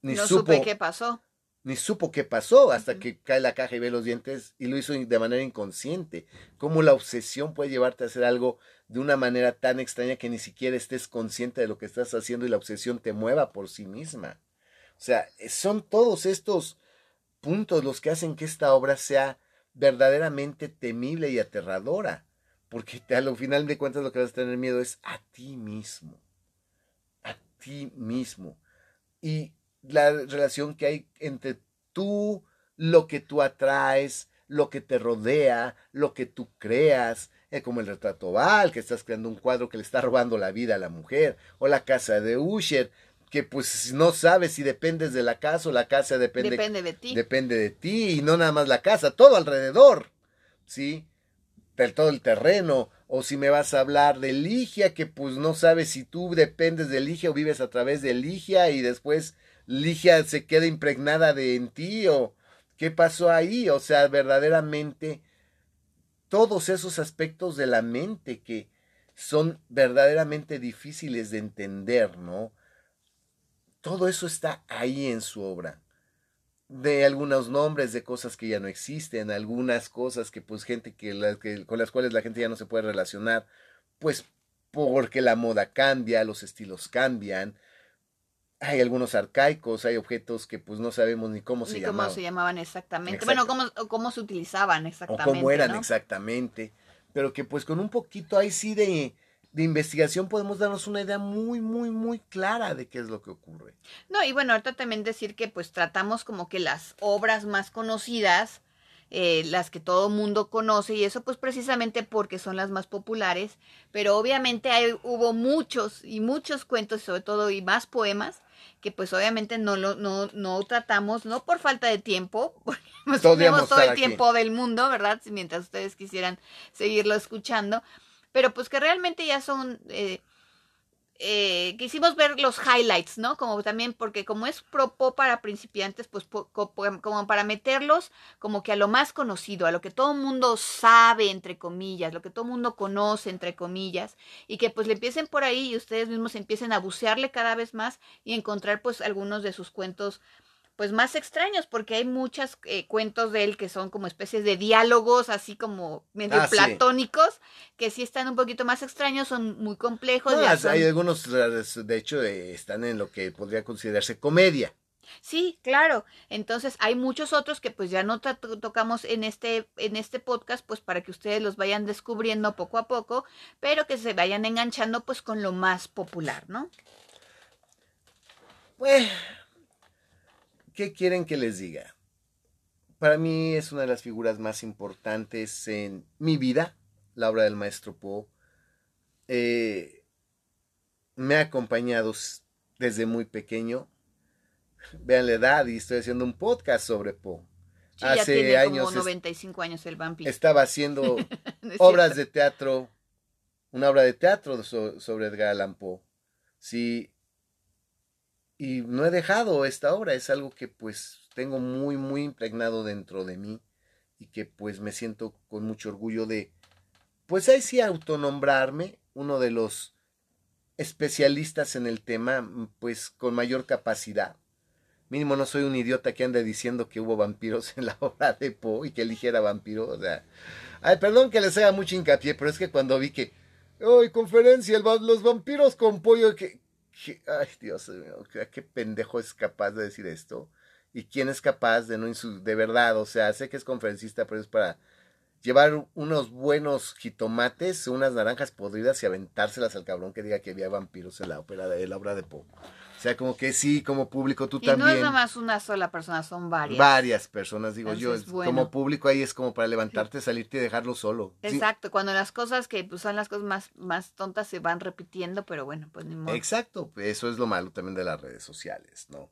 ni no supe qué pasó. Ni supo qué pasó hasta que cae la caja y ve los dientes y lo hizo de manera inconsciente. Cómo la obsesión puede llevarte a hacer algo de una manera tan extraña que ni siquiera estés consciente de lo que estás haciendo y la obsesión te mueva por sí misma. O sea, son todos estos puntos los que hacen que esta obra sea verdaderamente temible y aterradora. Porque a lo final de cuentas lo que vas a tener miedo es a ti mismo. A ti mismo. Y la relación que hay entre tú, lo que tú atraes, lo que te rodea, lo que tú creas, eh, como el retrato Val, que estás creando un cuadro que le está robando la vida a la mujer, o la casa de Usher, que pues no sabes si dependes de la casa o la casa depende, depende de ti. Depende de ti, y no nada más la casa, todo alrededor, ¿sí? todo el terreno, o si me vas a hablar de Ligia, que pues no sabes si tú dependes de Ligia o vives a través de Ligia y después Ligia se queda impregnada de en ti o qué pasó ahí, o sea, verdaderamente todos esos aspectos de la mente que son verdaderamente difíciles de entender, ¿no? Todo eso está ahí en su obra. De algunos nombres de cosas que ya no existen, algunas cosas que pues gente que, que con las cuales la gente ya no se puede relacionar, pues porque la moda cambia, los estilos cambian, hay algunos arcaicos, hay objetos que pues no sabemos ni cómo se ni llamaban. cómo se llamaban exactamente. Bueno, cómo, cómo se utilizaban exactamente. O cómo eran exactamente. Pero que pues con un poquito ahí sí de, de investigación podemos darnos una idea muy, muy, muy clara de qué es lo que ocurre. No, y bueno, ahorita también decir que pues tratamos como que las obras más conocidas eh, las que todo mundo conoce y eso pues precisamente porque son las más populares, pero obviamente hay, hubo muchos y muchos cuentos, sobre todo y más poemas, que pues obviamente no lo no, no tratamos, no por falta de tiempo, porque tenemos todo el tiempo del mundo, ¿verdad? Mientras ustedes quisieran seguirlo escuchando, pero pues que realmente ya son... Eh, eh, quisimos ver los highlights, ¿no? Como también, porque como es propo para principiantes, pues como para meterlos como que a lo más conocido, a lo que todo el mundo sabe, entre comillas, lo que todo el mundo conoce, entre comillas, y que pues le empiecen por ahí y ustedes mismos empiecen a bucearle cada vez más y encontrar pues algunos de sus cuentos pues más extraños, porque hay muchos eh, cuentos de él que son como especies de diálogos, así como medio ah, platónicos, que sí están un poquito más extraños, son muy complejos. Hay algunos, de hecho, están en lo que podría considerarse comedia. Sí, claro. Entonces hay muchos otros que pues ya no tocamos en este en este podcast pues para que ustedes los vayan descubriendo poco a poco, pero que se vayan enganchando pues con lo más popular, ¿no? Pues ¿Qué quieren que les diga? Para mí es una de las figuras más importantes en mi vida, la obra del maestro Poe. Eh, me ha acompañado desde muy pequeño. Vean la edad y estoy haciendo un podcast sobre Poe. Hace años como 95 años el vampiro. Estaba haciendo obras de teatro, una obra de teatro sobre Edgar Allan Poe. Sí, y no he dejado esta obra, es algo que pues tengo muy, muy impregnado dentro de mí y que pues me siento con mucho orgullo de, pues ahí sí autonombrarme uno de los especialistas en el tema, pues con mayor capacidad. Mínimo no soy un idiota que anda diciendo que hubo vampiros en la obra de Poe y que eligiera vampiro. O sea, ay, perdón que les haga mucho hincapié, pero es que cuando vi que, ¡ay, conferencia! los vampiros con pollo! que ay Dios mío, qué pendejo es capaz de decir esto. Y quién es capaz de no de verdad, o sea, sé que es conferencista, pero es para llevar unos buenos jitomates, unas naranjas podridas y aventárselas al cabrón que diga que había vampiros en la ópera de la obra de Poe. O sea, como que sí, como público tú y también. No es nomás una sola persona, son varias. Varias personas, digo yo. Como público ahí es como para levantarte, salirte y dejarlo solo. Exacto, cuando las cosas que pues, son las cosas más, más tontas se van repitiendo, pero bueno, pues ni modo. Exacto, eso es lo malo también de las redes sociales, ¿no?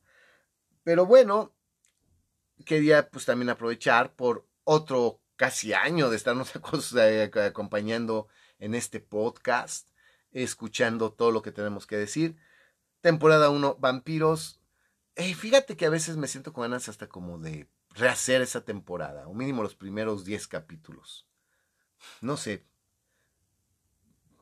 Pero bueno, quería pues también aprovechar por otro casi año de estarnos eh, acompañando en este podcast, escuchando todo lo que tenemos que decir. Temporada 1, vampiros. Hey, fíjate que a veces me siento con ganas hasta como de rehacer esa temporada, o mínimo los primeros 10 capítulos. No sé.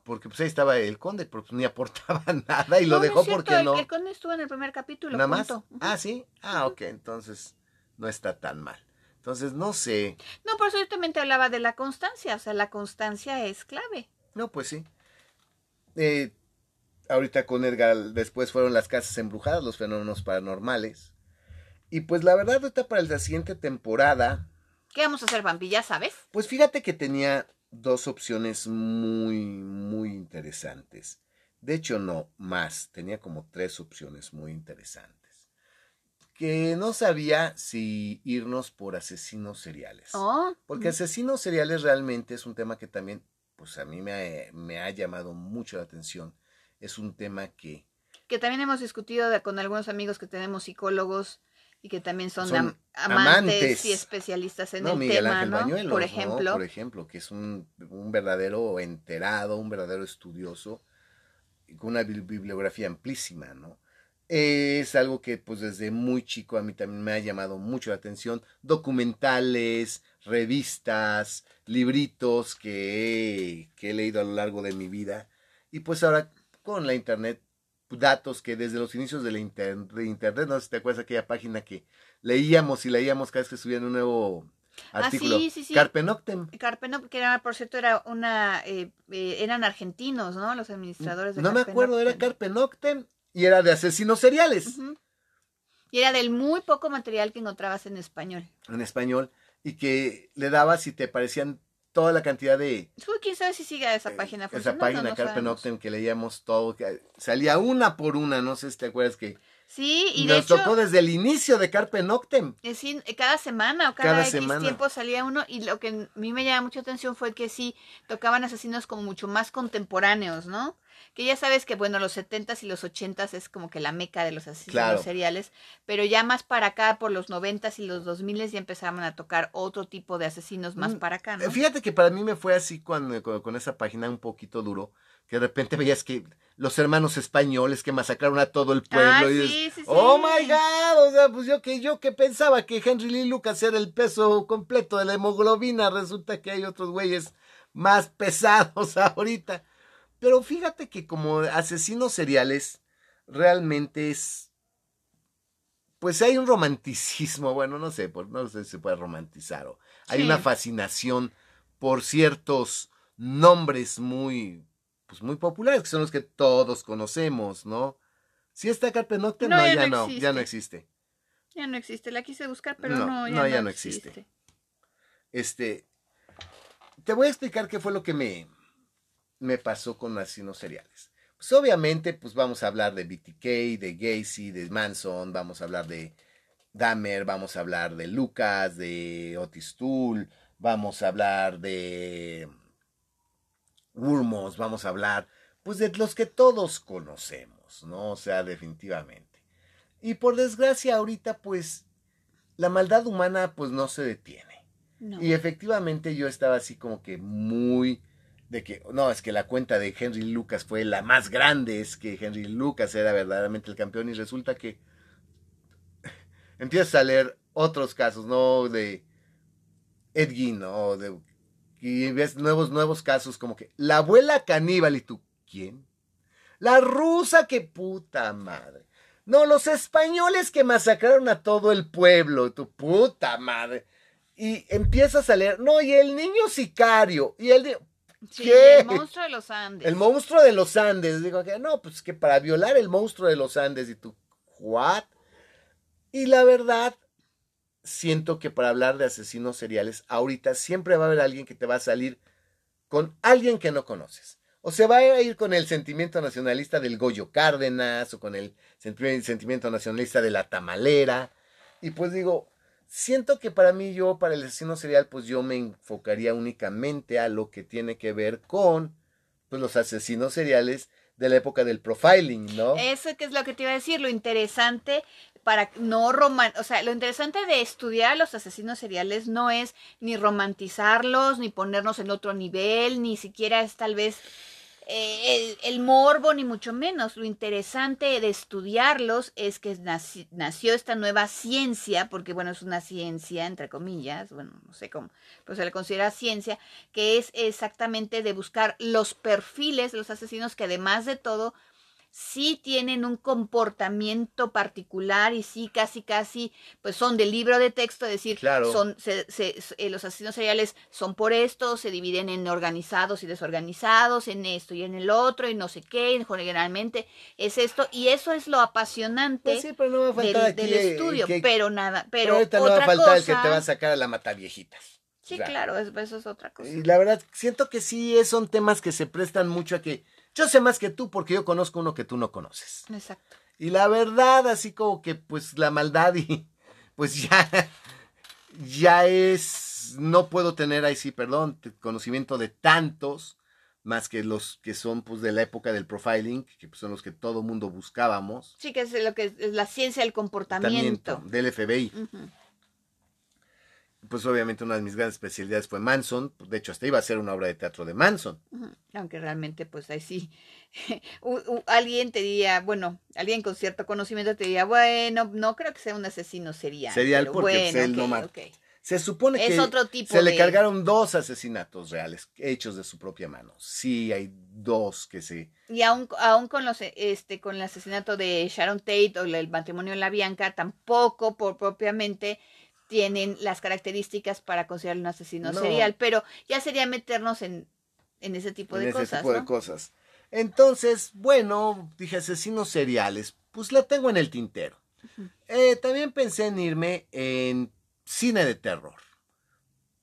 Porque pues ahí estaba el conde, pero pues ni aportaba nada y lo dejó porque no. El conde estuvo en el primer capítulo. Nada más. Ah, sí. Ah, ok. Entonces no está tan mal. Entonces, no sé. No, por eso yo también te hablaba de la constancia. O sea, la constancia es clave. No, pues sí. Eh, ahorita con Edgar, después fueron las casas embrujadas, los fenómenos paranormales. Y pues la verdad, ahorita para la siguiente temporada. ¿Qué vamos a hacer, Bambi? ¿Ya sabes? Pues fíjate que tenía dos opciones muy, muy interesantes. De hecho, no, más. Tenía como tres opciones muy interesantes que no sabía si irnos por asesinos seriales. Oh, Porque asesinos seriales realmente es un tema que también, pues a mí me, me ha llamado mucho la atención. Es un tema que... Que también hemos discutido con algunos amigos que tenemos psicólogos y que también son, amantes, y especialistas en el tema, ¿no? por ejemplo. Por ejemplo, que es un, un verdadero enterado, un verdadero estudioso, con una bibliografía amplísima, ¿no? es algo que pues desde muy chico a mí también me ha llamado mucho la atención. Documentales, revistas, libritos que he, leído a lo largo de mi vida. Y pues ahora con la internet, datos que desde los inicios de, la internet, no sé si te acuerdas aquella página que leíamos y leíamos cada vez que subían un nuevo artículo. Ah, sí, sí, sí. Carpe Noctem. Carpe Noctem, que era, por cierto, era una, eh, eh, eran argentinos, ¿no? Los administradores de No me acuerdo, era Carpe Noctem y era de asesinos seriales. Y era del muy poco material que encontrabas en español. En español. Y que le dabas y te parecían toda la cantidad de... ¿Quién sabe si sigue esa página? Esa página, Carpe Noctem, que leíamos todo. Que salía una por una, no sé si te acuerdas que... Sí, y Nos tocó desde el inicio de Carpe Noctem. Es decir, cada semana o cada, X tiempo salía uno y lo que a mí me llama mucha atención fue que sí tocaban asesinos como mucho más contemporáneos, ¿no? que ya sabes que, bueno, los 70s y los 80s es como que la meca de los asesinos seriales, pero ya más para acá, por los 90s y los 2000s ya empezaban a tocar otro tipo de asesinos más mm, para acá, ¿no? Fíjate que para mí me fue así cuando, con, esa página un poquito duro, que de repente veías que los hermanos españoles que masacraron a todo el pueblo ah, y sí, sí, oh my god, o sea, pues yo que yo que pensaba que Henry Lee Lucas era el peso completo de la hemoglobina, resulta que hay otros güeyes más pesados ahorita. Pero fíjate que como asesinos seriales realmente es pues hay un romanticismo, bueno, no sé, no sé si se puede romantizar o hay una fascinación por ciertos nombres muy pues muy populares que son los que todos conocemos, ¿no? Si está Carpe Noctem, no, ya, no, ya no existe. Ya no existe, la quise buscar, pero no, ya, no, ya no existe. Este te voy a explicar qué fue lo que me me pasó con asesinos seriales. Pues obviamente, pues vamos a hablar de BTK, de Gacy, de Manson, vamos a hablar de Dahmer, vamos a hablar de Lucas, de Otis Toole, vamos a hablar de Urmos, vamos a hablar, pues de los que todos conocemos, ¿no? O sea, definitivamente. Y por desgracia, ahorita, pues, la maldad humana, pues, no se detiene. Y efectivamente yo estaba así como que muy de que no, es que la cuenta de Henry Lucas fue la más grande, es que Henry Lucas era verdaderamente el campeón y resulta que empiezas a leer otros casos, ¿no? De Ed ¿no? De, y ves nuevos, nuevos casos como que la abuela caníbal y tú, ¿quién? La rusa, que puta madre. No, los españoles que masacraron a todo el pueblo, tu puta madre. Y empiezas a leer, no, y el niño sicario, y el el monstruo de los Andes. El monstruo de los Andes. Digo, que no, pues que para violar el monstruo de los Andes y tú, ¿what? Y la verdad, siento que para hablar de asesinos seriales, ahorita siempre va a haber alguien que te va a salir con alguien que no conoces. O se va a ir con el sentimiento nacionalista del Goyo Cárdenas o con el sentimiento nacionalista de la tamalera. Y pues digo, Siento que para mí yo, para el asesino serial, pues yo me enfocaría únicamente a lo que tiene que ver con pues, los asesinos seriales de la época del profiling, ¿no? Eso que es lo que te iba a decir, lo interesante para no roman, o sea, lo interesante de estudiar a los asesinos seriales no es ni romantizarlos, ni ponernos en otro nivel, ni siquiera es tal vez eh, el, morbo, ni mucho menos. Lo interesante de estudiarlos es que nació esta nueva ciencia, porque bueno, es una ciencia, entre comillas, bueno, no sé cómo, pero se le considera ciencia, que es exactamente de buscar los perfiles de los asesinos que además de todo sí tienen un comportamiento particular y sí casi casi pues son del libro de texto, es decir, son se, eh, los asesinos seriales son por esto, se dividen en organizados y desorganizados, en esto y en el otro y no sé qué, generalmente es esto y eso es lo apasionante del, estudio, pero nada, pero, ahorita no va a faltar el que te va a sacar a la mata viejitas. Sí, claro, eso es otra cosa. Y la verdad, siento que sí son temas que se prestan mucho a que yo sé más que tú porque yo conozco uno que tú no conoces. Exacto. Y la verdad, así como que pues la maldad y pues ya, ya es, no puedo tener ahí sí, perdón, conocimiento de tantos, más que los que son pues de la época del profiling, que pues, son los que todo mundo buscábamos. Sí, que es lo que es la ciencia del comportamiento. Del FBI pues obviamente una de mis grandes especialidades fue Manson, de hecho hasta iba a ser una obra de teatro de Manson. Aunque realmente pues ahí sí, alguien te diría, bueno, alguien con cierto conocimiento te diría, bueno, no creo que sea un asesino serial. Serial porque pues, él no mata. Se supone que se le cargaron dos asesinatos reales hechos de su propia mano. Sí, hay dos que se... Y aún, aún con los este con el asesinato de Sharon Tate o el matrimonio en la Bianca, tampoco por propiamente tienen las características para considerar un asesino serial, pero ya sería meternos en, en ese tipo de cosas. tipo de cosas. Entonces, bueno, dije asesinos seriales, pues la tengo en el tintero. Eh, también pensé en irme en cine de terror.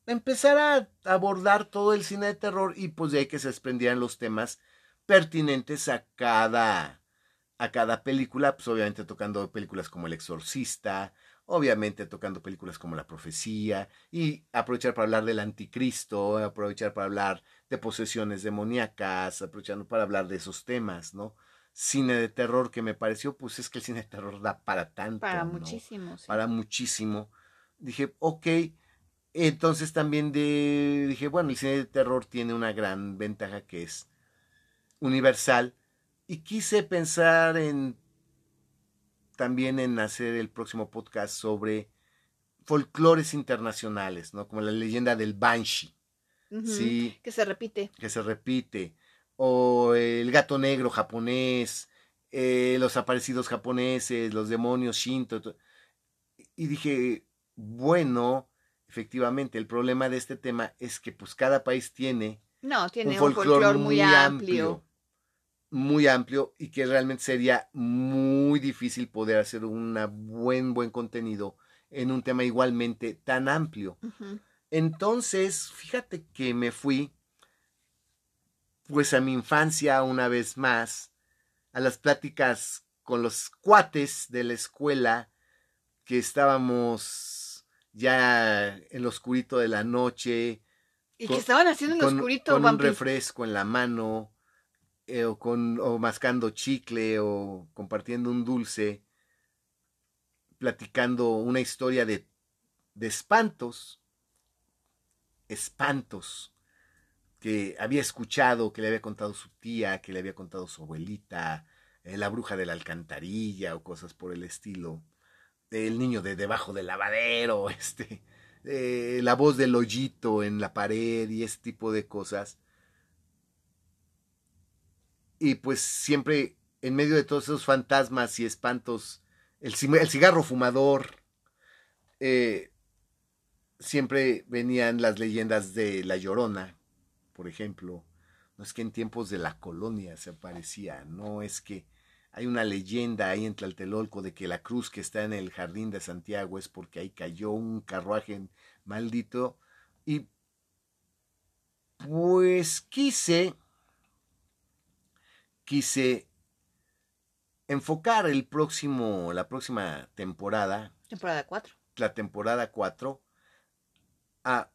Empezar a abordar todo el cine de terror y pues de ahí que se desprendieran los temas pertinentes a cada, a cada película, pues obviamente tocando películas como El Exorcista, obviamente tocando películas como La Profecía y aprovechar para hablar del anticristo, aprovechar para hablar de posesiones demoníacas, aprovechando para hablar de esos temas, ¿no? Cine de terror que me pareció, pues es que el cine de terror da para tanto. Para muchísimo. Para muchísimo. Dije, ok, entonces también de, dije, bueno, el cine de terror tiene una gran ventaja que es universal y quise pensar en también en hacer el próximo podcast sobre folclores internacionales, ¿no? Como la leyenda del Banshee. Sí. Que se repite. Que se repite. O el gato negro japonés, eh, los aparecidos japoneses, los demonios shinto. Y dije, bueno, efectivamente, el problema de este tema es que pues cada país tiene, no, tiene un folclore, muy, amplio muy amplio y que realmente sería muy difícil poder hacer un buen, buen contenido en un tema igualmente tan amplio. Entonces, fíjate que me fui pues a mi infancia una vez más, a las pláticas con los cuates de la escuela que estábamos ya en lo oscurito de la noche. Y que estaban haciendo en lo oscurito. Con un refresco en la mano eh, o, con, o mascando chicle o compartiendo un dulce, platicando una historia de, de espantos, espantos que había escuchado, que le había contado su tía, que le había contado su abuelita, eh, la bruja de la alcantarilla o cosas por el estilo, el niño de debajo del lavadero, este, eh, la voz del hoyito en la pared y ese tipo de cosas y pues siempre en medio de todos esos fantasmas y espantos, el, cigarro fumador, eh, siempre venían las leyendas de La Llorona, por ejemplo. No es que en tiempos de la colonia se aparecía, no es que hay una leyenda ahí en Tlaltelolco de que la cruz que está en el jardín de Santiago es porque ahí cayó un carruaje maldito. Y pues quise quise enfocar el próximo, la próxima temporada. Temporada 4. La temporada 4 a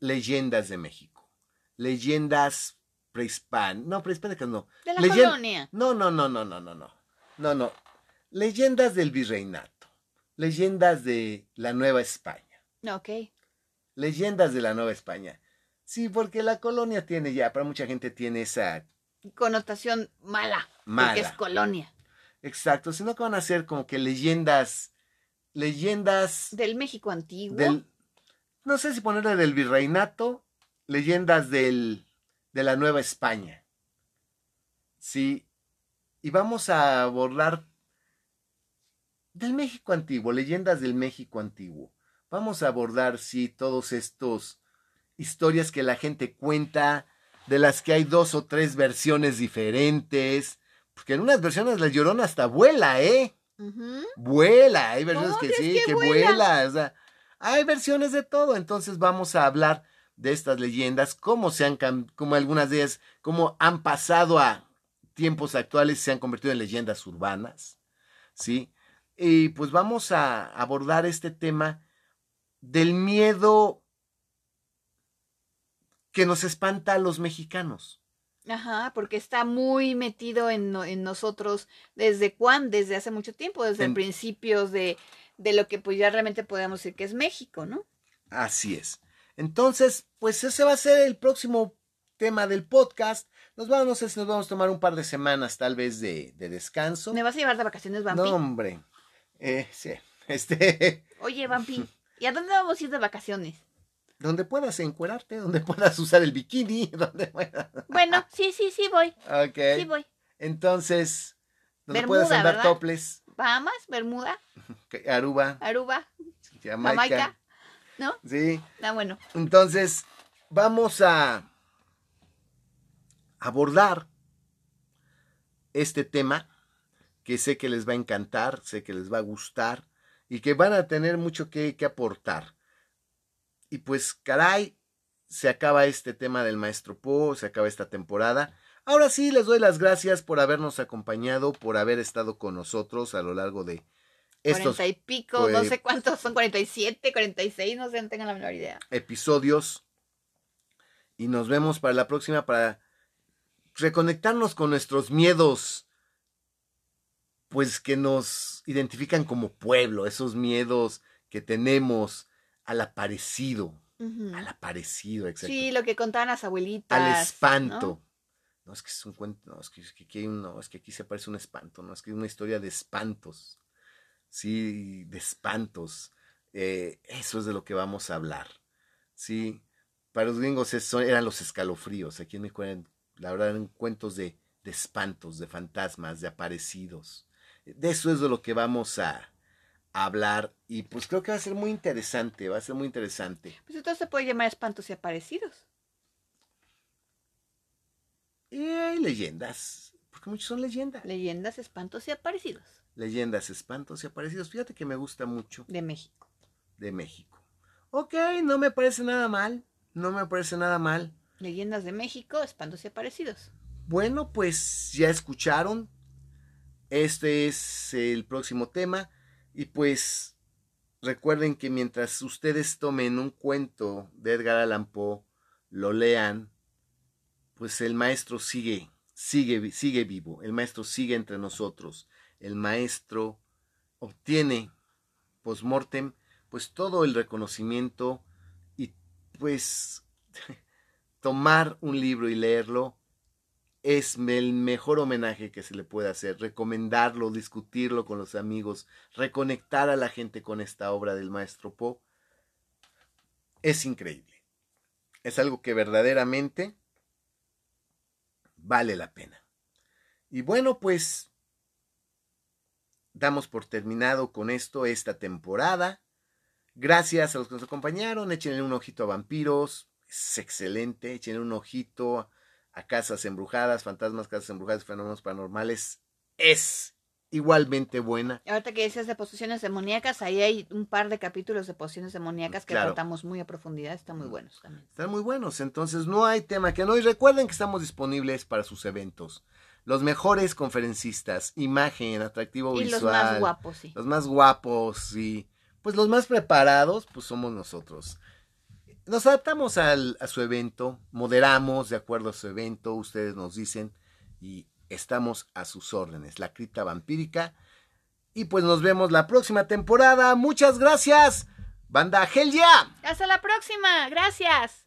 leyendas de México. Leyendas prehispánicas, no, prehispánicas no. De la colonia. No, no, no, no, no, no, no. No, no. Leyendas del virreinato. Leyendas de la Nueva España. Ok. Leyendas de la Nueva España. Sí, porque la colonia tiene ya, para mucha gente tiene esa Connotación mala. Mala. Porque es colonia. Exacto, sino que van a ser como que leyendas, leyendas Del México antiguo. del, no sé si ponerle del virreinato, leyendas del, de la Nueva España. Sí, y vamos a abordar del México antiguo, leyendas del México antiguo. Vamos a abordar, sí, todos estos historias que la gente cuenta, de las que hay dos o tres versiones diferentes, porque en unas versiones la llorona hasta vuela, ¿eh? Vuela, hay versiones ¿Cómo que sí, que que vuela? vuela. o sea, hay versiones de todo. Entonces vamos a hablar de estas leyendas, cómo se han, cómo algunas de ellas, cómo han pasado a tiempos actuales y se han convertido en leyendas urbanas, ¿sí? Y pues vamos a abordar este tema del miedo que nos espanta a los mexicanos. Ajá, porque está muy metido en, no- en nosotros desde cuán, desde hace mucho tiempo, desde En- principios de, de lo que pues ya realmente podemos decir que es México, ¿no? Así es. Entonces, pues ese va a ser el próximo tema del podcast. Nos vamos, no sé si nos vamos a tomar un par de semanas tal vez de, de descanso. ¿Me vas a llevar de vacaciones, Vampi? No, hombre. Eh, sí. Este, Oye, Vampi, ¿y a dónde vamos a ir de vacaciones? Donde puedas encuerarte, donde puedas usar el bikini, donde puedas. Bueno, sí, sí, sí voy, Ok. sí voy. Entonces, donde Bermuda, puedas andar ¿verdad? toples, Bahamas, Bermuda, Aruba, Aruba, Jamaica. Jamaica, ¿no? Sí. Ah, bueno. Entonces, vamos a abordar este tema que sé que les va a encantar, sé que les va a gustar y que van a tener mucho que, que aportar. Y pues, caray, se acaba este tema del maestro Po, se acaba esta temporada. Ahora sí, les doy las gracias por habernos acompañado, por haber estado con nosotros a lo largo de estos Cuarenta y pico, no pues- sé cuántos son, 47, 46, no sé, no tengo la menor idea. episodios. Y nos vemos para la próxima para reconectarnos con nuestros miedos, pues que nos identifican como pueblo, esos miedos que tenemos al aparecido, al aparecido, exacto. Sí, lo que contaban las abuelitas. al espanto. ¿no? es que es un cuento, no, es que, es que aquí hay un- no, es que aquí se parece un espanto, no, es que es una historia de espantos. Sí, de espantos. Eh, eso es de lo que vamos a hablar. Sí, para los gringos eso eran los escalofríos. Aquí en eran, la verdad, eran cuentos de, de espantos, de fantasmas, de aparecidos. De eso es de lo que vamos a, a hablar. Y pues creo que va a ser muy interesante, va a ser muy interesante. Pues entonces se puede llamar espantos y aparecidos. Y hay leyendas, porque muchos son leyendas. Leyendas, espantos y aparecidos Leyendas, espantos y aparecidos. Fíjate que me gusta mucho de México. de México. Ok, no me parece nada mal. No me parece nada mal. Leyendas de México, espantos y aparecidos. Bueno, pues ya escucharon. Este es el próximo tema. Y pues recuerden que mientras ustedes tomen un cuento de Edgar Allan Poe, lo lean, pues el maestro sigue, sigue, sigue vivo. El maestro sigue entre nosotros. El maestro obtiene post-mortem pues todo el reconocimiento y pues tomar un libro y leerlo es el mejor homenaje que se le puede hacer, recomendarlo, discutirlo con los amigos, reconectar a la gente con esta obra del maestro Poe. Es increíble. Es algo que verdaderamente vale la pena. Y bueno, pues damos por terminado con esto esta temporada. Gracias a los que nos acompañaron. Échenle un ojito a vampiros. Es excelente. Échenle un ojito a casas embrujadas, fantasmas, casas embrujadas, fenómenos paranormales. Es igualmente buena. Ahorita que decías de posesiones demoníacas, ahí hay un par de capítulos de posesiones demoníacas que Claro. tratamos muy a profundidad, están muy buenos también. Están muy buenos. Entonces no hay tema que no. Y recuerden que estamos disponibles para sus eventos. Los mejores conferencistas, imagen, atractivo Y visual. los más guapos, sí. los más guapos y pues los más preparados, pues somos nosotros. Nos adaptamos al, a su evento, moderamos de acuerdo a su evento, ustedes nos dicen y estamos a sus órdenes. La cripta vampírica. Y pues nos vemos la próxima temporada. Muchas gracias. Banda Hell Hasta la próxima. Gracias.